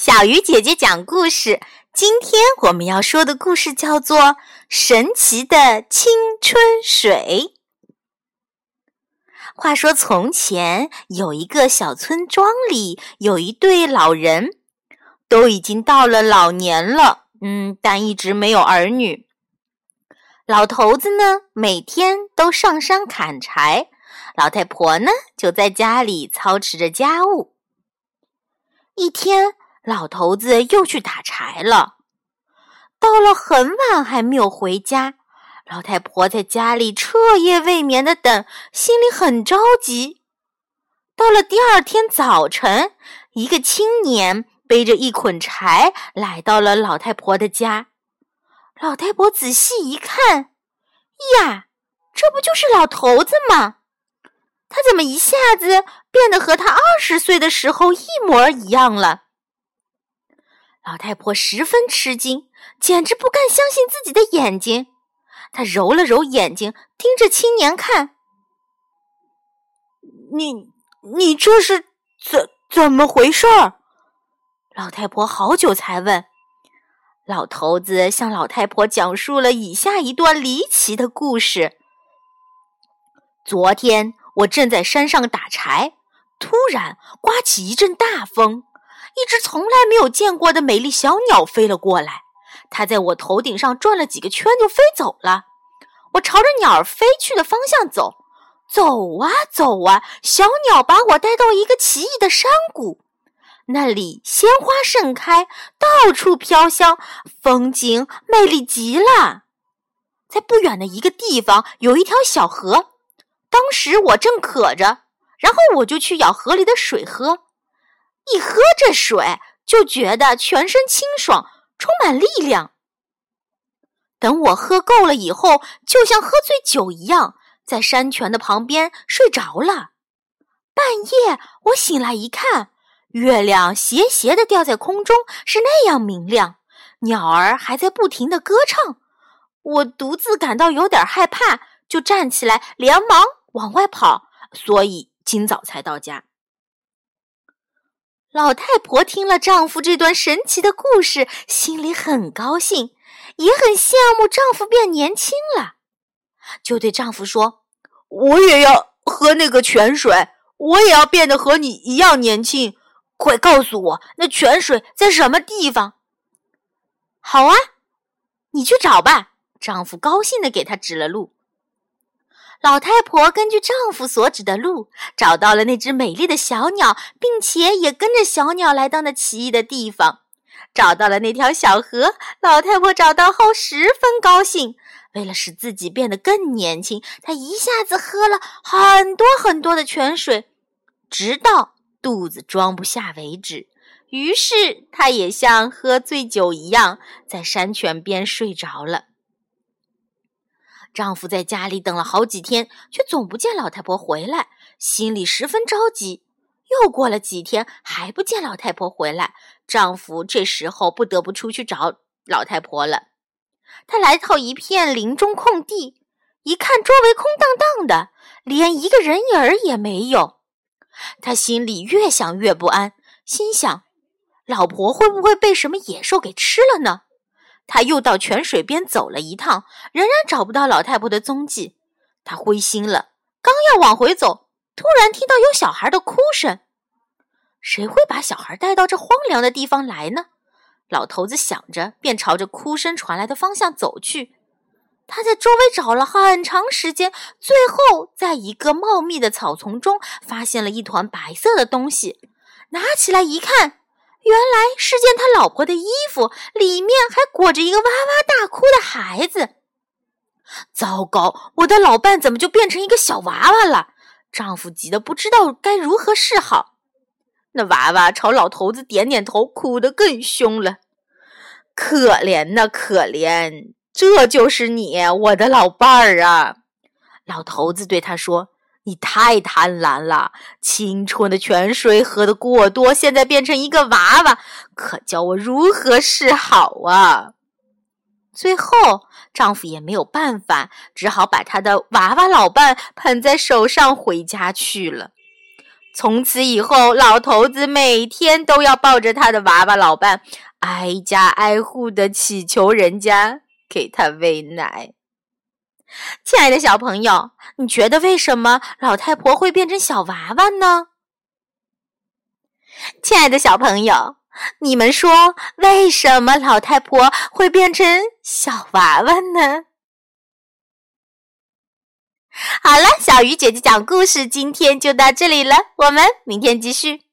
小鱼姐姐讲故事。今天我们要说的故事叫做《神奇的青春水》。话说从前有一个小村庄里有一对老人，都已经到了老年了，嗯，但一直没有儿女。老头子呢，每天都上山砍柴，老太婆呢，就在家里操持着家务。一天。老头子又去打柴了，到了很晚还没有回家。老太婆在家里彻夜未眠的等，心里很着急。到了第二天早晨，一个青年背着一捆柴来到了老太婆的家。老太婆仔细一看，呀，这不就是老头子吗？他怎么一下子变得和他二十岁的时候一模一样了？老太婆十分吃惊，简直不敢相信自己的眼睛。她揉了揉眼睛，盯着青年看。你你这是怎怎么回事？老太婆好久才问。老头子向老太婆讲述了以下一段离奇的故事：昨天我正在山上打柴，突然刮起一阵大风。一只从来没有见过的美丽小鸟飞了过来，它在我头顶上转了几个圈就飞走了。我朝着鸟儿飞去的方向走，走啊走啊，小鸟把我带到一个奇异的山谷，那里鲜花盛开，到处飘香，风景美丽极了。在不远的一个地方有一条小河，当时我正渴着，然后我就去舀河里的水喝。一喝这水，就觉得全身清爽，充满力量。等我喝够了以后，就像喝醉酒一样，在山泉的旁边睡着了。半夜我醒来一看，月亮斜斜的吊在空中，是那样明亮，鸟儿还在不停的歌唱。我独自感到有点害怕，就站起来，连忙往外跑，所以今早才到家。老太婆听了丈夫这段神奇的故事，心里很高兴，也很羡慕丈夫变年轻了，就对丈夫说：“我也要喝那个泉水，我也要变得和你一样年轻。快告诉我，那泉水在什么地方？”“好啊，你去找吧。”丈夫高兴地给她指了路。老太婆根据丈夫所指的路，找到了那只美丽的小鸟，并且也跟着小鸟来到那奇异的地方，找到了那条小河。老太婆找到后十分高兴，为了使自己变得更年轻，她一下子喝了很多很多的泉水，直到肚子装不下为止。于是，她也像喝醉酒一样，在山泉边睡着了。丈夫在家里等了好几天，却总不见老太婆回来，心里十分着急。又过了几天，还不见老太婆回来，丈夫这时候不得不出去找老太婆了。他来到一片林中空地，一看周围空荡荡的，连一个人影儿也没有。他心里越想越不安，心想：老婆会不会被什么野兽给吃了呢？他又到泉水边走了一趟，仍然找不到老太婆的踪迹。他灰心了，刚要往回走，突然听到有小孩的哭声。谁会把小孩带到这荒凉的地方来呢？老头子想着，便朝着哭声传来的方向走去。他在周围找了很长时间，最后在一个茂密的草丛中发现了一团白色的东西，拿起来一看。原来是件他老婆的衣服，里面还裹着一个哇哇大哭的孩子。糟糕，我的老伴怎么就变成一个小娃娃了？丈夫急得不知道该如何是好。那娃娃朝老头子点点头，哭得更凶了。可怜呐，可怜！这就是你，我的老伴儿啊！老头子对他说。你太贪婪了，青春的泉水喝得过多，现在变成一个娃娃，可叫我如何是好啊？最后，丈夫也没有办法，只好把他的娃娃老伴捧在手上回家去了。从此以后，老头子每天都要抱着他的娃娃老伴，挨家挨户的祈求人家给他喂奶。亲爱的小朋友，你觉得为什么老太婆会变成小娃娃呢？亲爱的小朋友，你们说为什么老太婆会变成小娃娃呢？好了，小鱼姐姐讲故事今天就到这里了，我们明天继续。